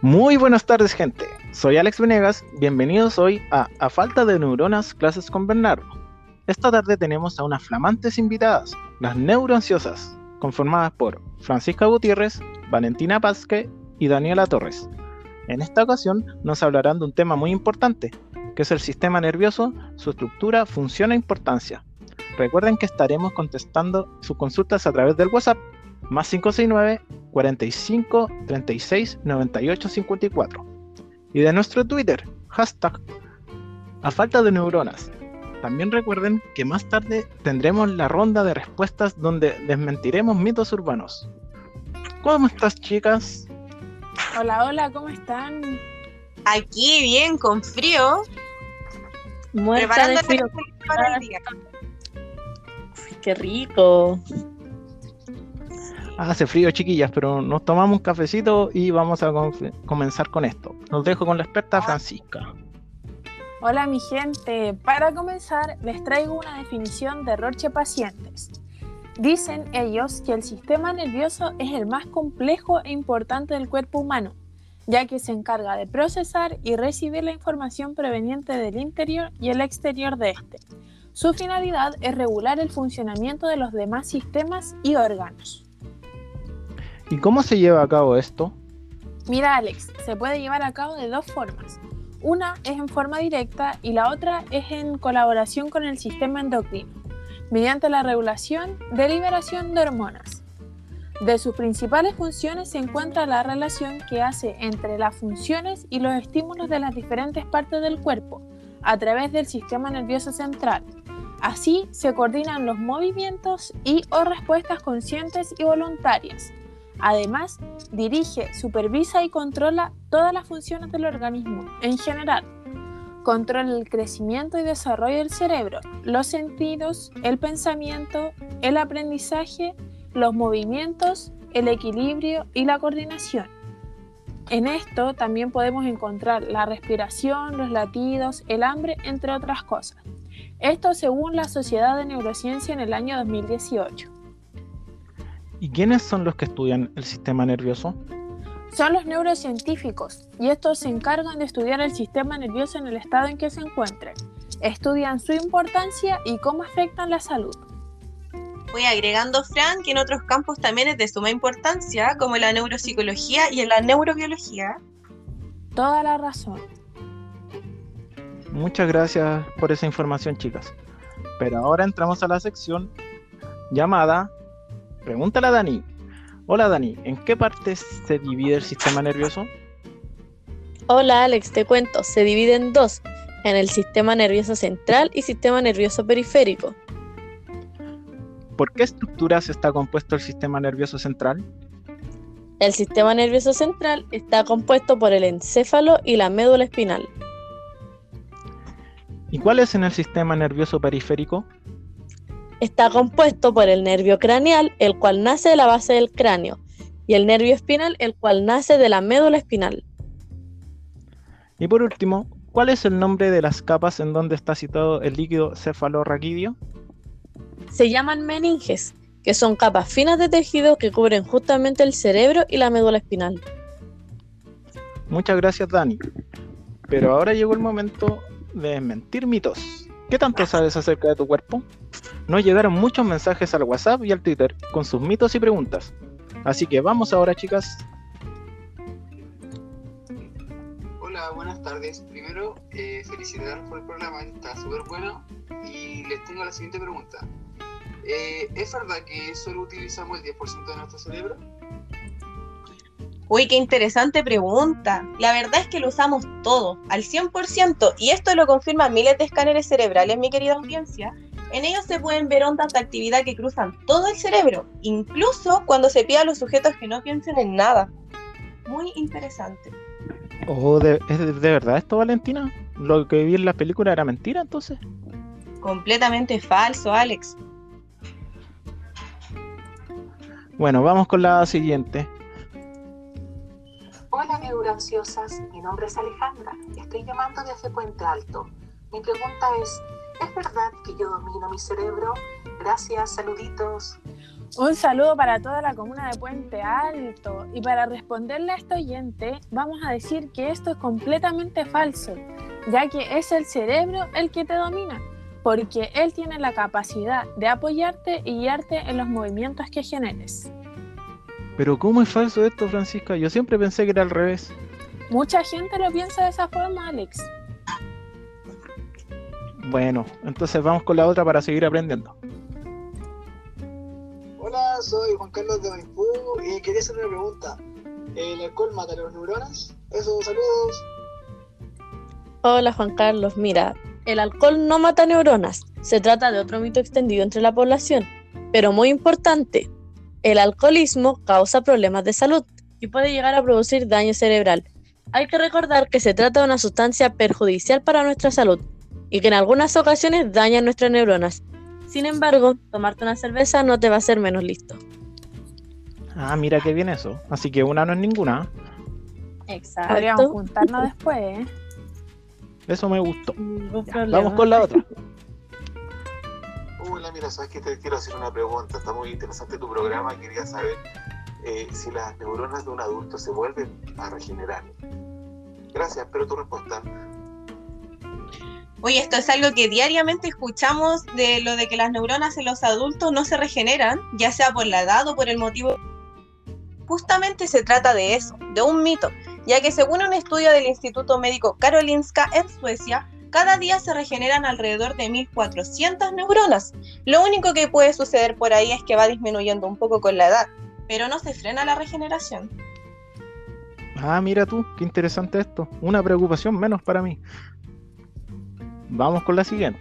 Muy buenas tardes, gente. Soy Alex Venegas. Bienvenidos hoy a A Falta de Neuronas, clases con Bernardo. Esta tarde tenemos a unas flamantes invitadas, las neuroansiosas, conformadas por Francisca Gutiérrez, Valentina Pazque y Daniela Torres. En esta ocasión nos hablarán de un tema muy importante, que es el sistema nervioso, su estructura, función e importancia. Recuerden que estaremos contestando sus consultas a través del WhatsApp más 569 45 36 98 54 y de nuestro Twitter, hashtag a falta de neuronas. También recuerden que más tarde tendremos la ronda de respuestas donde desmentiremos mitos urbanos. ¿Cómo estás, chicas? Hola, hola, ¿cómo están? Aquí bien, con frío. Muerta de frío. para el día. Qué rico. Hace frío, chiquillas, pero nos tomamos un cafecito y vamos a com- comenzar con esto. Los dejo con la experta Francisca. Hola, mi gente. Para comenzar, les traigo una definición de Roche Pacientes. Dicen ellos que el sistema nervioso es el más complejo e importante del cuerpo humano, ya que se encarga de procesar y recibir la información proveniente del interior y el exterior de este. Su finalidad es regular el funcionamiento de los demás sistemas y órganos. ¿Y cómo se lleva a cabo esto? Mira, Alex, se puede llevar a cabo de dos formas. Una es en forma directa y la otra es en colaboración con el sistema endocrino, mediante la regulación de liberación de hormonas. De sus principales funciones se encuentra la relación que hace entre las funciones y los estímulos de las diferentes partes del cuerpo a través del sistema nervioso central. Así se coordinan los movimientos y o respuestas conscientes y voluntarias. Además, dirige, supervisa y controla todas las funciones del organismo en general. Controla el crecimiento y desarrollo del cerebro, los sentidos, el pensamiento, el aprendizaje, los movimientos, el equilibrio y la coordinación. En esto también podemos encontrar la respiración, los latidos, el hambre, entre otras cosas. Esto según la Sociedad de Neurociencia en el año 2018. ¿Y quiénes son los que estudian el sistema nervioso? Son los neurocientíficos y estos se encargan de estudiar el sistema nervioso en el estado en que se encuentre. Estudian su importancia y cómo afectan la salud. Voy agregando, Fran, que en otros campos también es de suma importancia, como en la neuropsicología y en la neurobiología. Toda la razón. Muchas gracias por esa información, chicas. Pero ahora entramos a la sección llamada Pregúntale a Dani. Hola Dani, ¿en qué partes se divide el sistema nervioso? Hola Alex, te cuento, se divide en dos, en el sistema nervioso central y sistema nervioso periférico. ¿Por qué estructuras está compuesto el sistema nervioso central? El sistema nervioso central está compuesto por el encéfalo y la médula espinal. ¿Y cuál es en el sistema nervioso periférico? Está compuesto por el nervio craneal, el cual nace de la base del cráneo, y el nervio espinal, el cual nace de la médula espinal. Y por último, ¿cuál es el nombre de las capas en donde está situado el líquido cefalorraquídeo? Se llaman meninges, que son capas finas de tejido que cubren justamente el cerebro y la médula espinal. Muchas gracias Dani. Pero ahora llegó el momento de desmentir mitos. ¿Qué tanto sabes acerca de tu cuerpo? Nos llegaron muchos mensajes al WhatsApp y al Twitter con sus mitos y preguntas. Así que vamos ahora, chicas. Hola, buenas tardes. Primero, eh, por el programa, está súper bueno. Y les tengo la siguiente pregunta. Eh, ¿Es verdad que solo utilizamos el 10% de nuestro cerebro? Uy, qué interesante pregunta. La verdad es que lo usamos todo, al 100%, y esto lo confirman miles de escáneres cerebrales, mi querida audiencia. En ellos se pueden ver ondas de actividad que cruzan todo el cerebro, incluso cuando se pide a los sujetos que no piensen en nada. Muy interesante. Oh, ¿de, ¿Es de, de verdad esto, Valentina? ¿Lo que vi en la película era mentira entonces? Completamente falso, Alex. Bueno, vamos con la siguiente. Neuroansiosas, mi nombre es Alejandra, estoy llamando desde Puente Alto. Mi pregunta es, ¿es verdad que yo domino mi cerebro? Gracias, saluditos. Un saludo para toda la comuna de Puente Alto. Y para responderle a este oyente, vamos a decir que esto es completamente falso, ya que es el cerebro el que te domina, porque él tiene la capacidad de apoyarte y guiarte en los movimientos que generes. Pero ¿cómo es falso esto, Francisca? Yo siempre pensé que era al revés. Mucha gente lo piensa de esa forma, Alex. Bueno, entonces vamos con la otra para seguir aprendiendo. Hola, soy Juan Carlos de Maipú y quería hacer una pregunta. ¿El alcohol mata a las neuronas? Eso, saludos. Hola Juan Carlos, mira, el alcohol no mata neuronas, se trata de otro mito extendido entre la población, pero muy importante, el alcoholismo causa problemas de salud y puede llegar a producir daño cerebral. Hay que recordar que se trata de una sustancia perjudicial para nuestra salud y que en algunas ocasiones daña nuestras neuronas. Sin embargo, tomarte una cerveza no te va a hacer menos listo. Ah, mira qué bien eso. Así que una no es ninguna. Exacto. Podríamos juntarnos después, ¿eh? Eso me gustó. Ya, vamos con la otra. Mira, sabes que te quiero hacer una pregunta. Está muy interesante tu programa. Quería saber eh, si las neuronas de un adulto se vuelven a regenerar. Gracias, espero tu respuesta. Oye, esto es algo que diariamente escuchamos de lo de que las neuronas en los adultos no se regeneran, ya sea por la edad o por el motivo. Justamente se trata de eso, de un mito, ya que según un estudio del Instituto Médico Karolinska en Suecia, cada día se regeneran alrededor de 1400 neuronas. Lo único que puede suceder por ahí es que va disminuyendo un poco con la edad, pero no se frena la regeneración. Ah, mira tú, qué interesante esto. Una preocupación menos para mí. Vamos con la siguiente.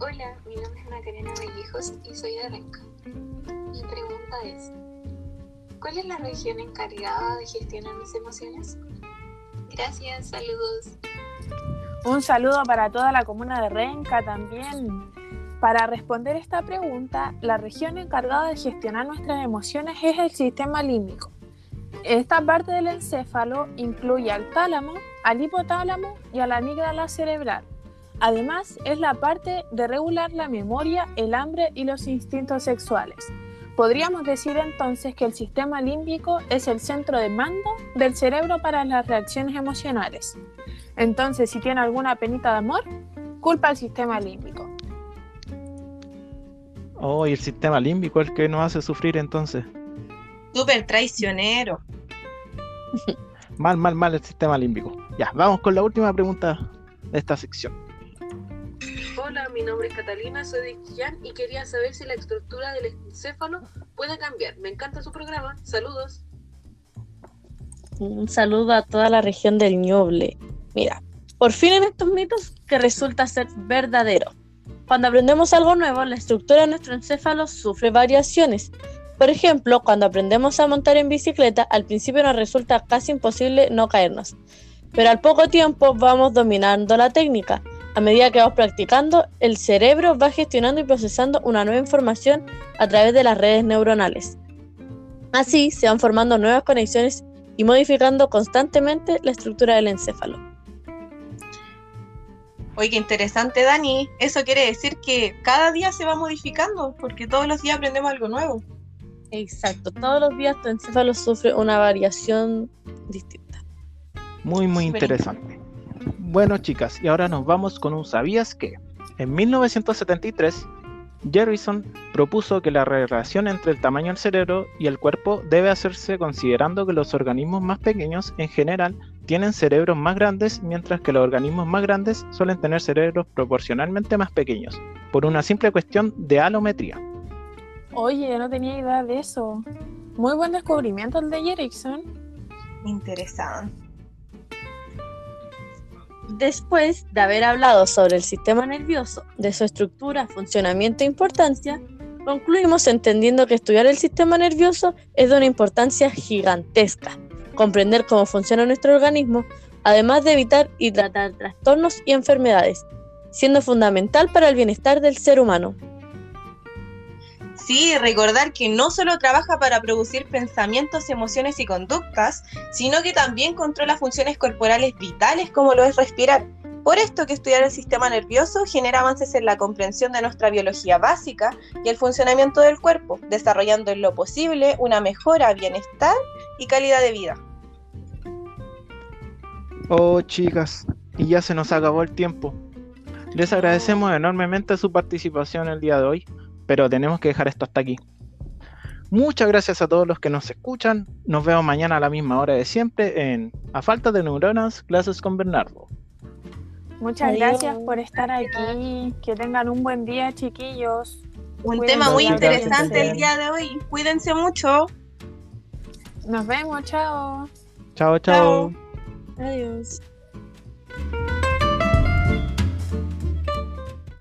Hola, mi nombre es Macarena Vallejos y soy de Renca. Mi pregunta es, ¿cuál es la región encargada de gestionar mis emociones? Gracias, saludos. Un saludo para toda la comuna de Renca también. Para responder esta pregunta, la región encargada de gestionar nuestras emociones es el sistema límbico. Esta parte del encéfalo incluye al tálamo, al hipotálamo y a la amígdala cerebral. Además, es la parte de regular la memoria, el hambre y los instintos sexuales. Podríamos decir entonces que el sistema límbico es el centro de mando del cerebro para las reacciones emocionales. Entonces, si tiene alguna penita de amor, culpa al sistema límbico. Oh, y el sistema límbico es el que nos hace sufrir entonces. Súper traicionero. Mal, mal, mal el sistema límbico. Ya, vamos con la última pregunta de esta sección. Mi nombre es Catalina, soy de Chillán y quería saber si la estructura del encéfalo puede cambiar. Me encanta su programa. Saludos. Un saludo a toda la región del Ñuble. Mira, por fin en estos mitos que resulta ser verdadero. Cuando aprendemos algo nuevo, la estructura de nuestro encéfalo sufre variaciones. Por ejemplo, cuando aprendemos a montar en bicicleta, al principio nos resulta casi imposible no caernos. Pero al poco tiempo vamos dominando la técnica. A medida que vamos practicando, el cerebro va gestionando y procesando una nueva información a través de las redes neuronales. Así se van formando nuevas conexiones y modificando constantemente la estructura del encéfalo. Oye, qué interesante, Dani. Eso quiere decir que cada día se va modificando, porque todos los días aprendemos algo nuevo. Exacto, todos los días tu encéfalo sufre una variación distinta. Muy, muy interesante. Bueno, chicas, y ahora nos vamos con un ¿sabías qué? En 1973, Jerrison propuso que la relación entre el tamaño del cerebro y el cuerpo debe hacerse considerando que los organismos más pequeños en general tienen cerebros más grandes, mientras que los organismos más grandes suelen tener cerebros proporcionalmente más pequeños, por una simple cuestión de alometría. Oye, no tenía idea de eso. Muy buen descubrimiento el de Erickson. Interesante. Después de haber hablado sobre el sistema nervioso, de su estructura, funcionamiento e importancia, concluimos entendiendo que estudiar el sistema nervioso es de una importancia gigantesca. Comprender cómo funciona nuestro organismo, además de evitar y tratar trastornos y enfermedades, siendo fundamental para el bienestar del ser humano. Sí, recordar que no solo trabaja para producir pensamientos, emociones y conductas, sino que también controla funciones corporales vitales como lo es respirar. Por esto que estudiar el sistema nervioso genera avances en la comprensión de nuestra biología básica y el funcionamiento del cuerpo, desarrollando en lo posible una mejora, bienestar y calidad de vida. Oh, chicas, y ya se nos acabó el tiempo. Les agradecemos enormemente su participación el día de hoy, pero tenemos que dejar esto hasta aquí. Muchas gracias a todos los que nos escuchan. Nos vemos mañana a la misma hora de siempre en A Falta de Neuronas, clases con Bernardo. Muchas Adiós. gracias por estar aquí. Que tengan un buen día, chiquillos. Un Cuídense, tema muy interesante el día de hoy. Cuídense mucho. Nos vemos, chao. Chao, chao. Adiós.